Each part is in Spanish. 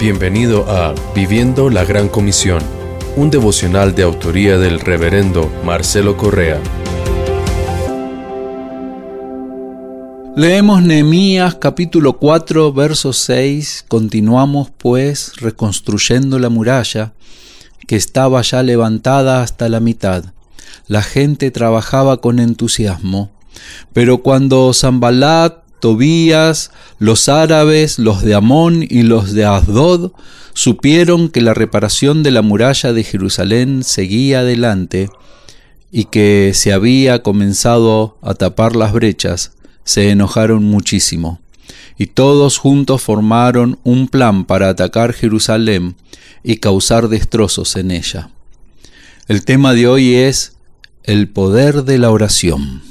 Bienvenido a Viviendo la Gran Comisión, un devocional de autoría del reverendo Marcelo Correa. Leemos Nehemías capítulo 4 verso 6, continuamos pues reconstruyendo la muralla que estaba ya levantada hasta la mitad. La gente trabajaba con entusiasmo, pero cuando Zambalat Tobías, los árabes, los de Amón y los de Asdod supieron que la reparación de la muralla de Jerusalén seguía adelante y que se había comenzado a tapar las brechas, se enojaron muchísimo. Y todos juntos formaron un plan para atacar Jerusalén y causar destrozos en ella. El tema de hoy es el poder de la oración.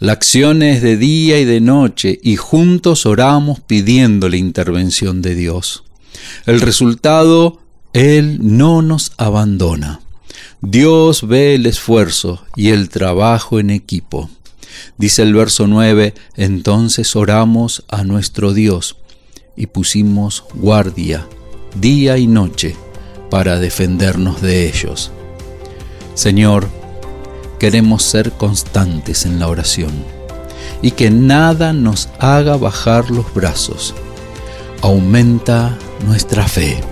La acción es de día y de noche y juntos oramos pidiendo la intervención de Dios. El resultado, Él no nos abandona. Dios ve el esfuerzo y el trabajo en equipo. Dice el verso 9, entonces oramos a nuestro Dios y pusimos guardia día y noche para defendernos de ellos. Señor, queremos ser constantes en la oración y que nada nos haga bajar los brazos. Aumenta nuestra fe.